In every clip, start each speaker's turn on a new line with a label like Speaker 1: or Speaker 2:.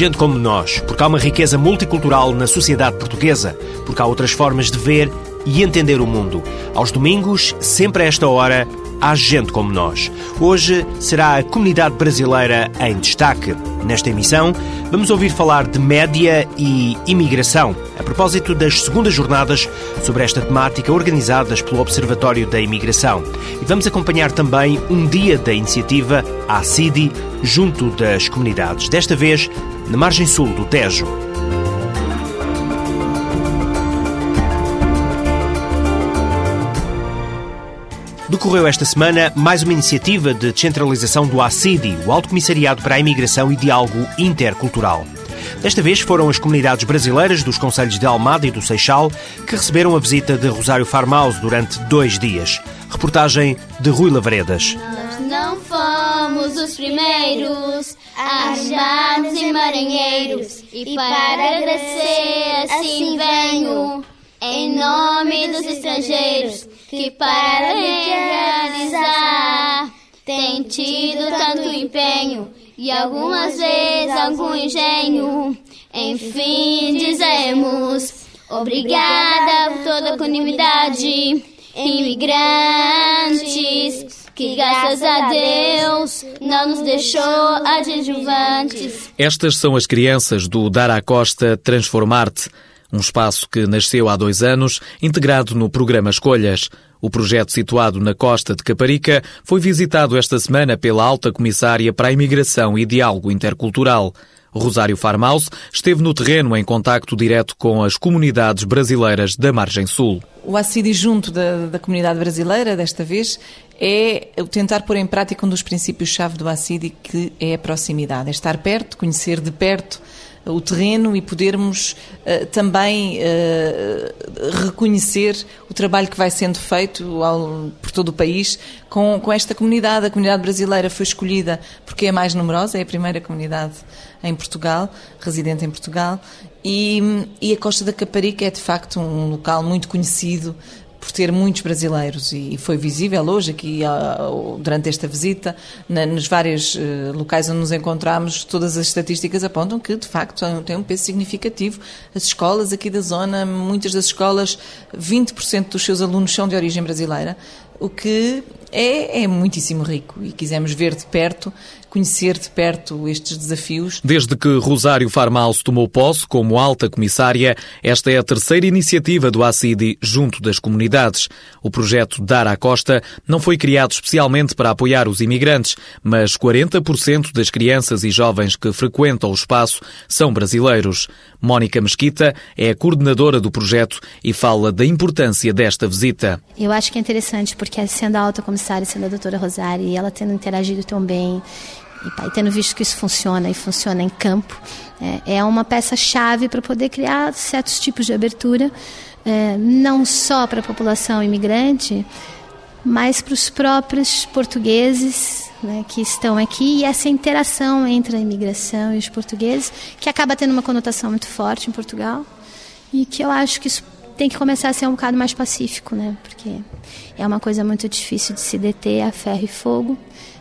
Speaker 1: gente como nós, porque há uma riqueza multicultural na sociedade portuguesa, porque há outras formas de ver e entender o mundo. Aos domingos, sempre a esta hora, há gente como nós. Hoje será a comunidade brasileira em destaque. Nesta emissão, vamos ouvir falar de média e imigração, a propósito das segundas jornadas sobre esta temática organizadas pelo Observatório da Imigração. E vamos acompanhar também um dia da iniciativa ACIDI junto das comunidades, desta vez na margem sul do Tejo. Decorreu esta semana mais uma iniciativa de descentralização do ACIDI, o Alto Comissariado para a Imigração e Diálogo Intercultural. Desta vez foram as comunidades brasileiras dos Conselhos de Almada e do Seixal que receberam a visita de Rosário Farmaus durante dois dias. Reportagem de Rui Lavredas.
Speaker 2: Nós não fomos os primeiros armados e marinheiros, e para agradecer assim venho, em nome dos estrangeiros que para realizar tem tido tanto empenho e algumas vezes algum engenho. Enfim, dizemos obrigada por toda a comunidade, imigrantes, que graças a Deus não nos deixou adjuvantes.
Speaker 3: Estas são as crianças do Dar Costa Transformar-te um espaço que nasceu há dois anos, integrado no programa Escolhas. O projeto, situado na costa de Caparica, foi visitado esta semana pela Alta Comissária para a Imigração e Diálogo Intercultural. Rosário Farmaus esteve no terreno em contacto direto com as comunidades brasileiras da Margem Sul.
Speaker 4: O ACIDI junto da, da comunidade brasileira, desta vez, é tentar pôr em prática um dos princípios-chave do ACIDI, que é a proximidade. É estar perto, conhecer de perto o terreno e podermos uh, também uh, reconhecer o trabalho que vai sendo feito ao, por todo o país com, com esta comunidade. A comunidade brasileira foi escolhida porque é a mais numerosa, é a primeira comunidade em Portugal, residente em Portugal, e, e a Costa da Caparica é de facto um local muito conhecido por ter muitos brasileiros e foi visível hoje aqui durante esta visita nos vários eh, locais onde nos encontramos todas as estatísticas apontam que de facto tem um peso significativo. As escolas aqui da zona muitas das escolas 20% dos seus alunos são de origem brasileira o que é, é muitíssimo rico. E quisemos ver de perto conhecer de perto estes desafios.
Speaker 3: Desde que Rosário Farmaus tomou posse como alta comissária, esta é a terceira iniciativa do ACIDI junto das comunidades. O projeto Dar à Costa não foi criado especialmente para apoiar os imigrantes, mas 40% das crianças e jovens que frequentam o espaço são brasileiros. Mónica Mesquita é a coordenadora do projeto e fala da importância desta visita.
Speaker 5: Eu acho que é interessante porque sendo a alta comissária, sendo a doutora Rosário e ela tendo interagido tão bem e, e tendo visto que isso funciona e funciona em campo, é, é uma peça-chave para poder criar certos tipos de abertura, é, não só para a população imigrante, mas para os próprios portugueses né, que estão aqui e essa interação entre a imigração e os portugueses, que acaba tendo uma conotação muito forte em Portugal e que eu acho que isso tem que começar a ser um bocado mais pacífico, né? Porque é uma coisa muito difícil de se deter a ferro e fogo.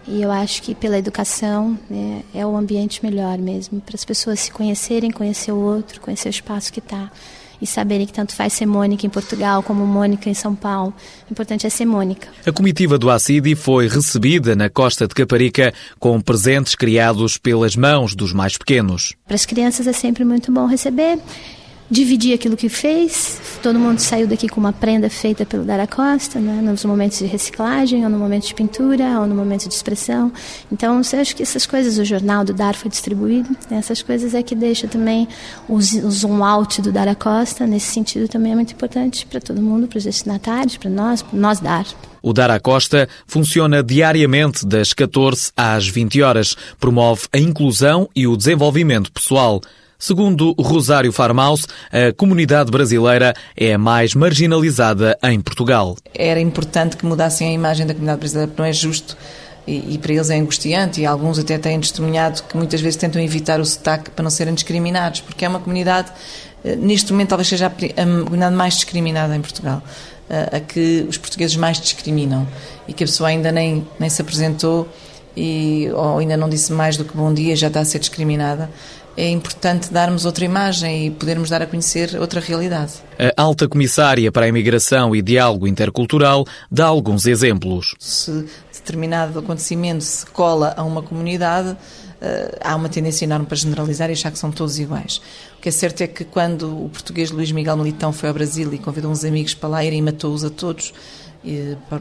Speaker 5: E eu acho que pela educação né, é o ambiente melhor mesmo, para as pessoas se conhecerem, conhecer o outro, conhecer o espaço que está e saberem que tanto faz ser Mônica em Portugal como Mônica em São Paulo. O importante é ser Mônica.
Speaker 3: A comitiva do ACIDI foi recebida na costa de Caparica com presentes criados pelas mãos dos mais pequenos.
Speaker 5: Para as crianças é sempre muito bom receber dividir aquilo que fez. Todo mundo saiu daqui com uma prenda feita pelo Dara Costa, né, nos momentos de reciclagem, ou no momento de pintura, ou no momento de expressão. Então, eu acho que essas coisas, o jornal do Dar foi distribuído, né, essas coisas é que deixa também o, zoom out do Dara Costa, nesse sentido também é muito importante para todo mundo, para os destinatários, para nós, para nós dar.
Speaker 3: O Dar à Costa funciona diariamente das 14 às 20 horas. Promove a inclusão e o desenvolvimento pessoal. Segundo Rosário Farmaus, a comunidade brasileira é a mais marginalizada em Portugal.
Speaker 4: Era importante que mudassem a imagem da comunidade brasileira, porque não é justo e, e, para eles é angustiante, e alguns até têm testemunhado que muitas vezes tentam evitar o sotaque para não serem discriminados, porque é uma comunidade, eh, neste momento talvez seja a, a comunidade mais discriminada em Portugal, a, eh, a que os portugueses mais discriminam, e que a pessoa ainda nem, nem se apresentou e, ou ainda não disse mais do que bom dia já está a ser discriminada é importante darmos outra imagem e podermos dar a conhecer outra realidade.
Speaker 3: A alta comissária para a imigração e diálogo intercultural dá alguns exemplos.
Speaker 4: Se determinado acontecimento se cola a uma comunidade, eh, há uma tendência enorme para generalizar e achar que são todos iguais. O que é certo é que quando o português Luís Miguel Militão foi ao Brasil e convidou uns amigos para lá irem e matou-os a todos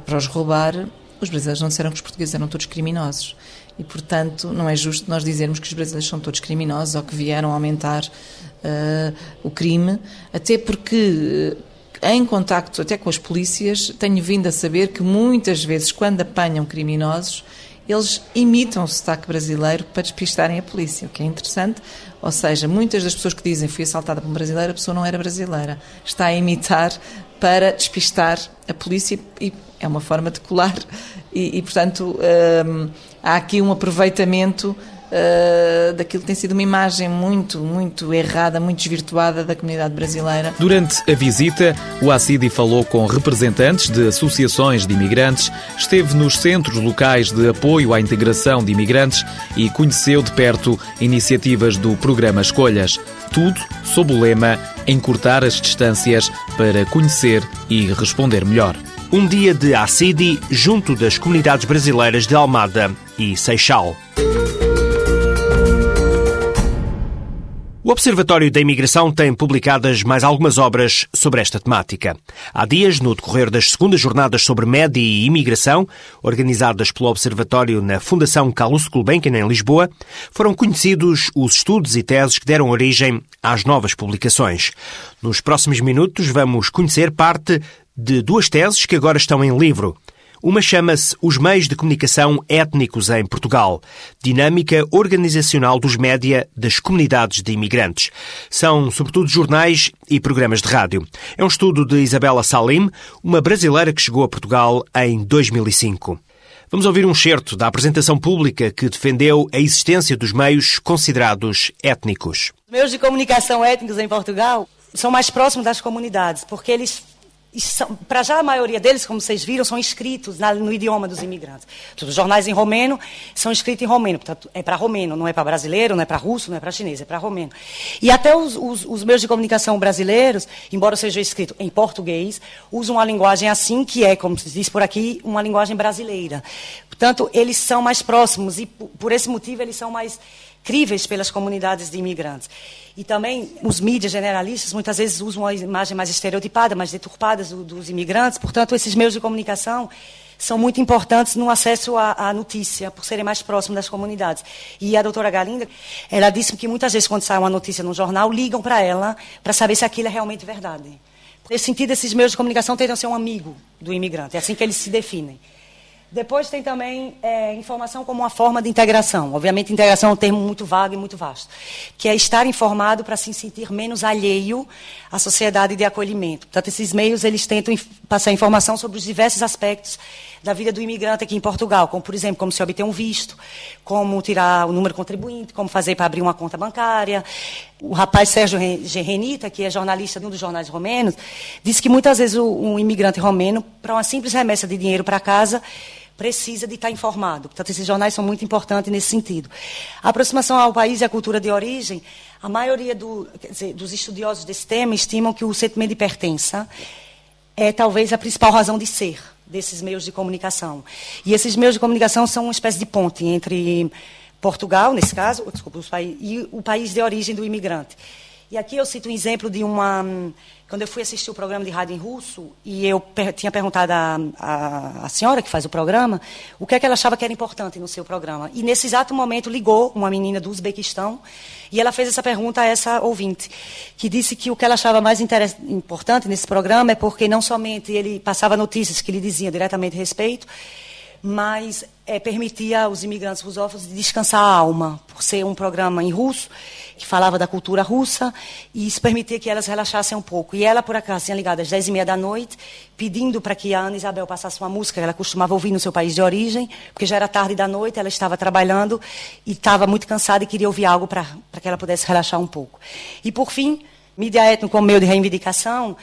Speaker 4: para os roubar, os brasileiros não disseram que os portugueses eram todos criminosos. E, portanto, não é justo nós dizermos que os brasileiros são todos criminosos ou que vieram aumentar uh, o crime, até porque, uh, em contacto até com as polícias, tenho vindo a saber que muitas vezes, quando apanham criminosos, eles imitam o sotaque brasileiro para despistarem a polícia, o que é interessante. Ou seja, muitas das pessoas que dizem fui assaltada por um brasileiro, a pessoa não era brasileira. Está a imitar para despistar a polícia e é uma forma de colar e, e portanto, hum, há aqui um aproveitamento Uh, daquilo que tem sido uma imagem muito, muito errada, muito desvirtuada da comunidade brasileira.
Speaker 3: Durante a visita, o Assidi falou com representantes de associações de imigrantes, esteve nos centros locais de apoio à integração de imigrantes e conheceu de perto iniciativas do programa Escolhas. Tudo sob o lema Encurtar as distâncias para conhecer e responder melhor.
Speaker 1: Um dia de Assidi junto das comunidades brasileiras de Almada e Seixal. O Observatório da Imigração tem publicadas mais algumas obras sobre esta temática. Há dias, no decorrer das segundas jornadas sobre média e imigração, organizadas pelo Observatório na Fundação Carlos Gulbenkian, em Lisboa, foram conhecidos os estudos e teses que deram origem às novas publicações. Nos próximos minutos vamos conhecer parte de duas teses que agora estão em livro. Uma chama-se Os Meios de Comunicação Étnicos em Portugal Dinâmica Organizacional dos Média das Comunidades de Imigrantes. São, sobretudo, jornais e programas de rádio. É um estudo de Isabela Salim, uma brasileira que chegou a Portugal em 2005. Vamos ouvir um certo da apresentação pública que defendeu a existência dos meios considerados étnicos.
Speaker 6: Os meios de comunicação étnicos em Portugal são mais próximos das comunidades, porque eles para já a maioria deles, como vocês viram, são escritos na, no idioma dos imigrantes. Os jornais em romeno são escritos em romeno, portanto, é para romeno, não é para brasileiro, não é para russo, não é para chinês, é para romeno. E até os, os, os, meios de comunicação brasileiros, embora seja escrito em português, usam uma linguagem assim, que é, como se diz por aqui, uma linguagem brasileira. Portanto, eles são mais próximos e, por esse motivo, eles são mais críveis pelas comunidades de imigrantes. E também os mídias generalistas muitas vezes usam uma imagem mais estereotipada, mais deturpada do, dos imigrantes. Portanto, esses meios de comunicação são muito importantes no acesso à, à, notícia, por serem mais próximos das comunidades. E a doutora Galinda, ela disse que muitas vezes, quando sai uma notícia no jornal, ligam para ela para saber se aquilo é realmente verdade. Nesse sentido, esses meios de comunicação tentam ser um amigo do imigrante. É assim que eles se definem. Depois tem também é, informação como uma forma de integração. Obviamente, integração é um termo muito vago e muito vasto, que é estar informado para se sentir menos alheio à sociedade de acolhimento. Portanto, esses meios eles tentam passar informação sobre os diversos aspectos da vida do imigrante aqui em Portugal, como por exemplo, como se obter um visto, como tirar o número contribuinte, como fazer para abrir uma conta bancária. O rapaz Sérgio Renita, que é jornalista de um dos jornais romenos, disse que muitas vezes um imigrante romeno, para uma simples remessa de dinheiro para casa, precisa de estar informado. Portanto, esses jornais são muito importantes nesse sentido. A aproximação ao país e à cultura de origem, a maioria do, dizer, dos estudiosos desse tema estimam que o sentimento de pertença é talvez a principal razão de ser desses meios de comunicação. E esses meios de comunicação são uma espécie de ponte entre Portugal, nesse caso, desculpa, e o país de origem do imigrante. E aqui eu cito um exemplo de uma. Quando eu fui assistir o programa de rádio em russo, e eu per tinha perguntado à, senhora que faz o programa o que é que ela achava que era importante no seu programa. E nesse exato momento ligou uma menina do Uzbequistão, e ela fez essa pergunta a essa ouvinte, que disse que o que ela achava mais importante nesse programa é porque não somente ele passava notícias que lhe diziam diretamente respeito, mas é, permitia aos imigrantes rusófonos descansar a alma, por ser um programa em russo, que falava da cultura russa, e isso permitia que elas relaxassem um pouco. E ela, por acaso, tinha ligado às dez e meia da noite, pedindo para que a Ana Isabel passasse uma música que ela costumava ouvir no seu país de origem, porque já era tarde da noite, ela estava trabalhando e estava muito cansada e queria ouvir algo para que ela pudesse relaxar um pouco. E, por fim, mídia étnica como meio de reivindicação,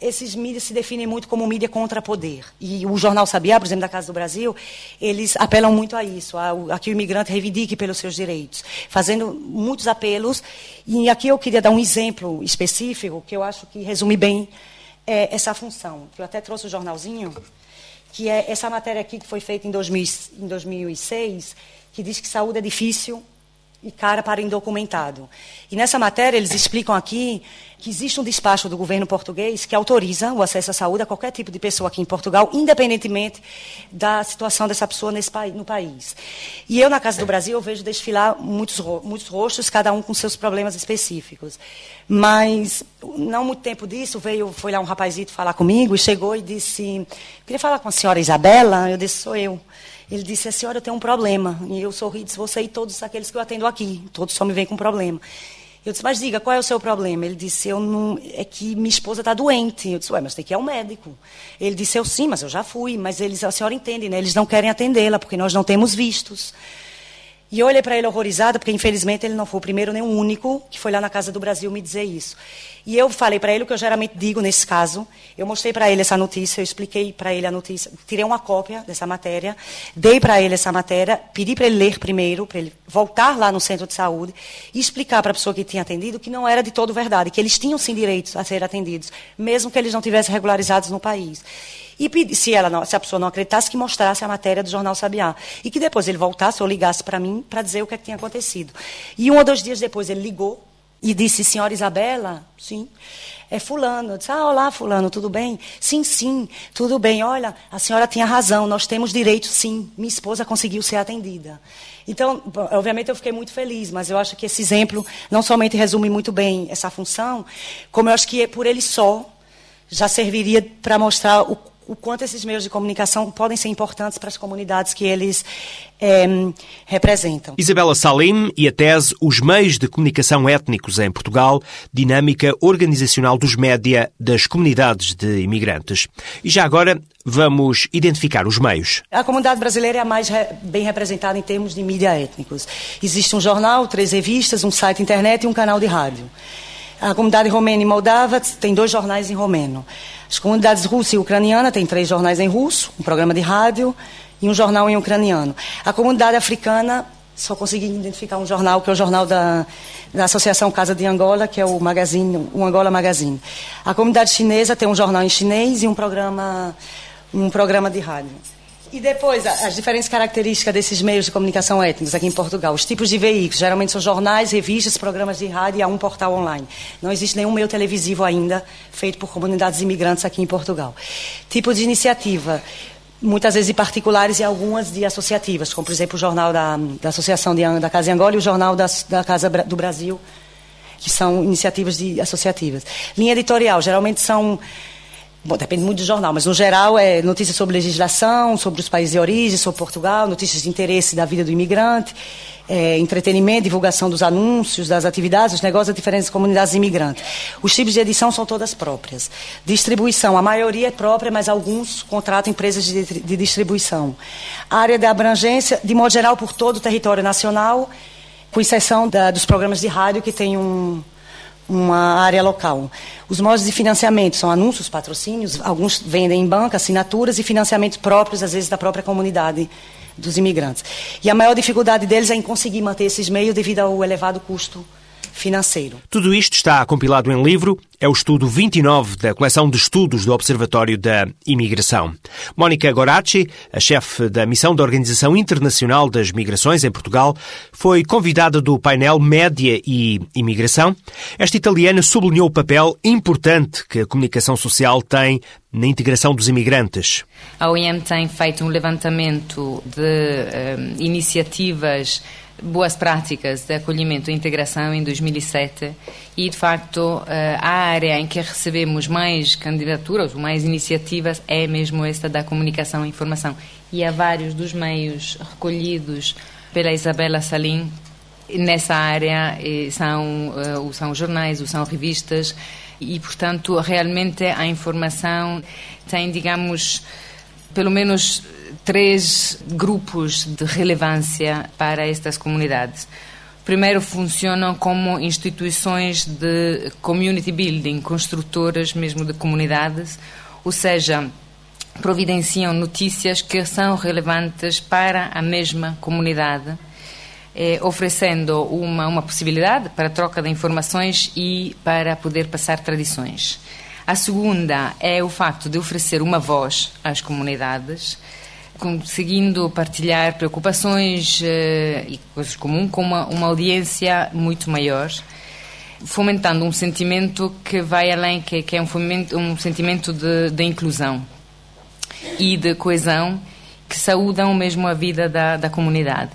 Speaker 6: esses mídias se definem muito como mídia contra poder. E o Jornal Sabiá, por exemplo, da Casa do Brasil, eles apelam muito a isso, a, a, que o imigrante reivindique pelos seus direitos, fazendo muitos apelos. E aqui eu queria dar um exemplo específico que eu acho que resume bem é, essa função. Eu até trouxe o jornalzinho, que é essa matéria aqui que foi feita em, 2000, em 2006, que diz que saúde é difícil e cara para indocumentado. E nessa matéria eles explicam aqui que existe um despacho do governo português que autoriza o acesso à saúde a qualquer tipo de pessoa aqui em Portugal, independentemente da situação dessa pessoa nesse país, no país. E eu, na Casa do Brasil, eu vejo desfilar muitos, muitos rostos, cada um com seus problemas específicos. Mas, não muito tempo disso, veio, foi lá um rapazito falar comigo e chegou e disse, queria falar com a senhora Isabela? Eu disse, sou eu. Ele disse, a senhora tem um problema. E eu sorri e disse, você e todos aqueles que eu atendo aqui, todos só me vêm com problema. Eu disse, mas diga, qual é o seu problema? Ele disse, eu não, é que minha esposa está doente. Eu disse, ué, mas tem que ir ao médico. Ele disse, eu sim, mas eu já fui. Mas eles, a senhora entende, né? Eles não querem atendê-la, porque nós não temos vistos. E eu olhei para ele horrorizada, porque infelizmente ele não foi o primeiro nem o único que foi lá na Casa do Brasil me dizer isso. E eu falei para ele o que eu geralmente digo nesse caso. Eu mostrei para ele essa notícia, eu expliquei para ele a notícia, tirei uma cópia dessa matéria, dei para ele essa matéria, pedi para ele ler primeiro, para ele voltar lá no centro de saúde e explicar para a pessoa que tinha atendido que não era de todo verdade, que eles tinham sim direitos a ser atendidos, mesmo que eles não tivessem regularizados no país. E se, ela não, se a pessoa não acreditasse, que mostrasse a matéria do Jornal Sabiá. E que depois ele voltasse ou ligasse para mim para dizer o que, é que tinha acontecido. E um ou dois dias depois ele ligou e disse, senhora Isabela, sim, é fulano. Eu disse, ah, olá, fulano, tudo bem? Sim, sim, tudo bem. Olha, a senhora tinha razão, nós temos direito, sim. Minha esposa conseguiu ser atendida. Então, obviamente eu fiquei muito feliz, mas eu acho que esse exemplo não somente resume muito bem essa função, como eu acho que por ele só já serviria para mostrar o o quanto esses meios de comunicação podem ser importantes para as comunidades que eles é, representam.
Speaker 1: Isabela Salim e a tese Os Meios de Comunicação Étnicos em Portugal, dinâmica organizacional dos média das comunidades de imigrantes. E já agora vamos identificar os meios.
Speaker 6: A comunidade brasileira é a mais re bem representada em termos de mídia étnicos. Existe um jornal, três revistas, um site internet e um canal de rádio. A comunidade romena e moldava tem dois jornais em romeno. As comunidades russa e ucraniana têm três jornais em russo, um programa de rádio e um jornal em ucraniano. A comunidade africana só consegui identificar um jornal, que é o jornal da, da Associação Casa de Angola, que é o Magazine, o Angola Magazine. A comunidade chinesa tem um jornal em chinês e um programa, um programa de rádio. E depois, as diferentes características desses meios de comunicação étnicos aqui em Portugal. Os tipos de veículos, geralmente são jornais, revistas, programas de rádio e há um portal online. Não existe nenhum meio televisivo ainda feito por comunidades imigrantes aqui em Portugal. Tipo de iniciativa, muitas vezes de particulares e algumas de associativas, como, por exemplo, o jornal da, da Associação de, da Casa Angola e o jornal da, da Casa do Brasil, que são iniciativas de, associativas. Linha editorial, geralmente são Bom, depende muito do jornal, mas no geral é notícias sobre legislação, sobre os países de origem, sobre Portugal, notícias de interesse da vida do imigrante, é, entretenimento, divulgação dos anúncios, das atividades, dos negócios das diferentes comunidades imigrantes. Os tipos de edição são todas próprias. Distribuição, a maioria é própria, mas alguns contratam empresas de, de distribuição. Área de abrangência, de modo geral, por todo o território nacional, com exceção da, dos programas de rádio que tem um uma área local. Os modos de financiamento são anúncios, patrocínios, alguns vendem em banca, assinaturas e financiamentos próprios, às vezes, da própria comunidade dos imigrantes. E a maior dificuldade deles é em conseguir manter esses meios devido ao elevado custo financeiro.
Speaker 1: Tudo isto está compilado em livro, é o estudo 29 da coleção de estudos do Observatório da Imigração. Mónica Goracci, a chefe da missão da Organização Internacional das Migrações em Portugal, foi convidada do painel Média e Imigração. Esta italiana sublinhou o papel importante que a comunicação social tem na integração dos imigrantes.
Speaker 7: A OIM tem feito um levantamento de um, iniciativas boas práticas de acolhimento e integração em 2007 e, de facto, eh, a área em que recebemos mais candidaturas, mais iniciativas, é mesmo esta da comunicação e informação. E há vários dos meios recolhidos pela Isabela Salim nessa área, são, eh, são jornais, são revistas, e, portanto, realmente a informação tem, digamos, pelo menos três grupos de relevância para estas comunidades. Primeiro, funcionam como instituições de community building, construtoras mesmo de comunidades, ou seja, providenciam notícias que são relevantes para a mesma comunidade, eh, oferecendo uma, uma possibilidade para troca de informações e para poder passar tradições. A segunda é o facto de oferecer uma voz às comunidades conseguindo partilhar preocupações uh, e coisas comuns com uma, uma audiência muito maior, fomentando um sentimento que vai além, que, que é um, fomento, um sentimento de, de, inclusão e de coesão que saúdam mesmo a vida da, da comunidade.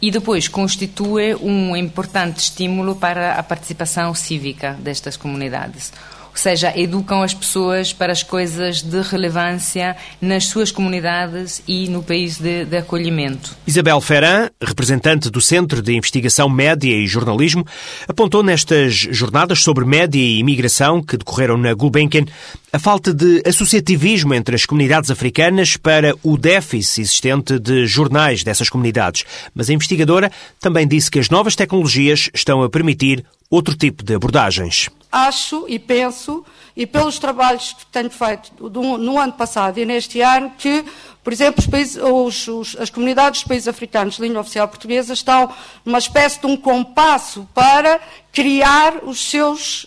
Speaker 7: E depois constitui um importante estímulo para a participação cívica destas comunidades ou seja, educam as pessoas para as coisas de relevância nas suas comunidades e no país de, de acolhimento.
Speaker 1: Isabel Ferran, representante do Centro de Investigação Média e Jornalismo, apontou nestas jornadas sobre média e imigração que decorreram na Gulbenkian a falta de associativismo entre as comunidades africanas para o déficit existente de jornais dessas comunidades. Mas a investigadora também disse que as novas tecnologias estão a permitir outro tipo de abordagens.
Speaker 8: Acho e penso, e pelos trabalhos que tenho feito no ano passado e neste ano, que, por exemplo, os países, os, os, as comunidades dos países africanos de língua oficial portuguesa estão numa espécie de um compasso para criar os seus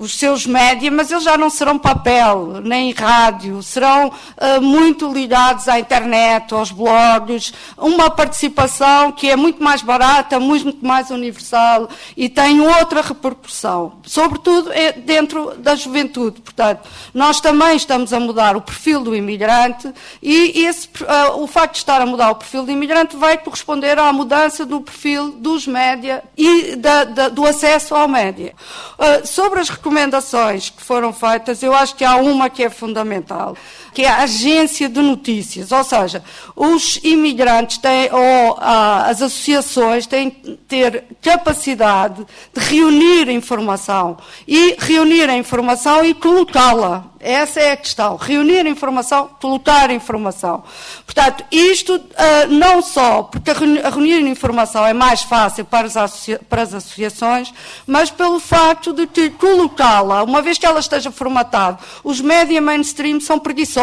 Speaker 8: os seus média, mas eles já não serão papel, nem rádio, serão uh, muito ligados à internet, aos blogs, uma participação que é muito mais barata, muito mais universal e tem outra repercussão, sobretudo é dentro da juventude. Portanto, nós também estamos a mudar o perfil do imigrante e esse, uh, o facto de estar a mudar o perfil do imigrante vai corresponder à mudança do perfil dos média e da, da, do acesso ao média. Uh, sobre as recomendações recomendações que foram feitas, eu acho que há uma que é fundamental, que é a agência de notícias. Ou seja, os imigrantes têm, ou ah, as associações têm que ter capacidade de reunir informação e reunir a informação e colocá-la essa é a questão. Reunir informação, colocar informação. Portanto, isto uh, não só porque reunir informação é mais fácil para as, para as associações, mas pelo facto de que colocá-la, uma vez que ela esteja formatada, os média mainstream são preguiçosos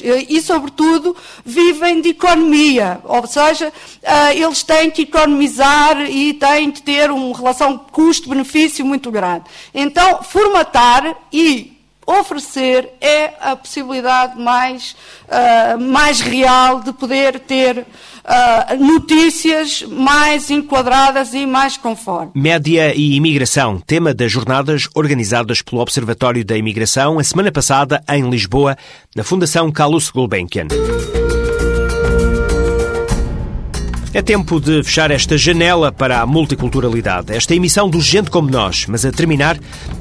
Speaker 8: e, e, sobretudo, vivem de economia. Ou seja, uh, eles têm que economizar e têm que ter uma relação custo-benefício muito grande. Então, formatar e oferecer é a possibilidade mais, uh, mais real de poder ter uh, notícias mais enquadradas e mais conforme.
Speaker 1: Média e imigração, tema das jornadas organizadas pelo Observatório da Imigração a semana passada em Lisboa, na Fundação Carlos Gulbenkian. É tempo de fechar esta janela para a multiculturalidade, esta emissão do Gente Como Nós. Mas a terminar,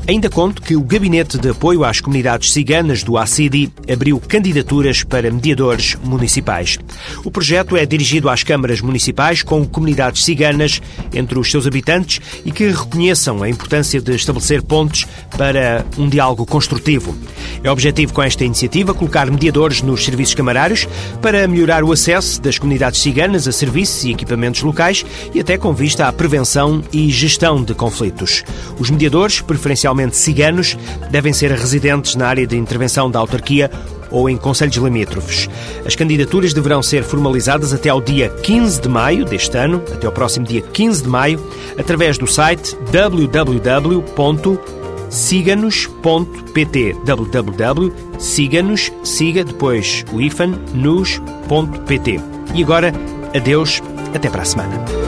Speaker 1: ainda conto que o Gabinete de Apoio às Comunidades Ciganas do ACIDI abriu candidaturas para mediadores municipais. O projeto é dirigido às câmaras municipais com comunidades ciganas entre os seus habitantes e que reconheçam a importância de estabelecer pontes para um diálogo construtivo. É objetivo com esta iniciativa colocar mediadores nos serviços camarários para melhorar o acesso das comunidades ciganas a serviços e equipamentos locais e até com vista à prevenção e gestão de conflitos. Os mediadores, preferencialmente ciganos, devem ser residentes na área de intervenção da autarquia ou em conselhos limítrofes. As candidaturas deverão ser formalizadas até ao dia 15 de maio deste ano, até ao próximo dia 15 de maio, através do site www.siganos.pt www.siganos, siga depois o ifan, nos.pt. E agora Adeus, até para a semana.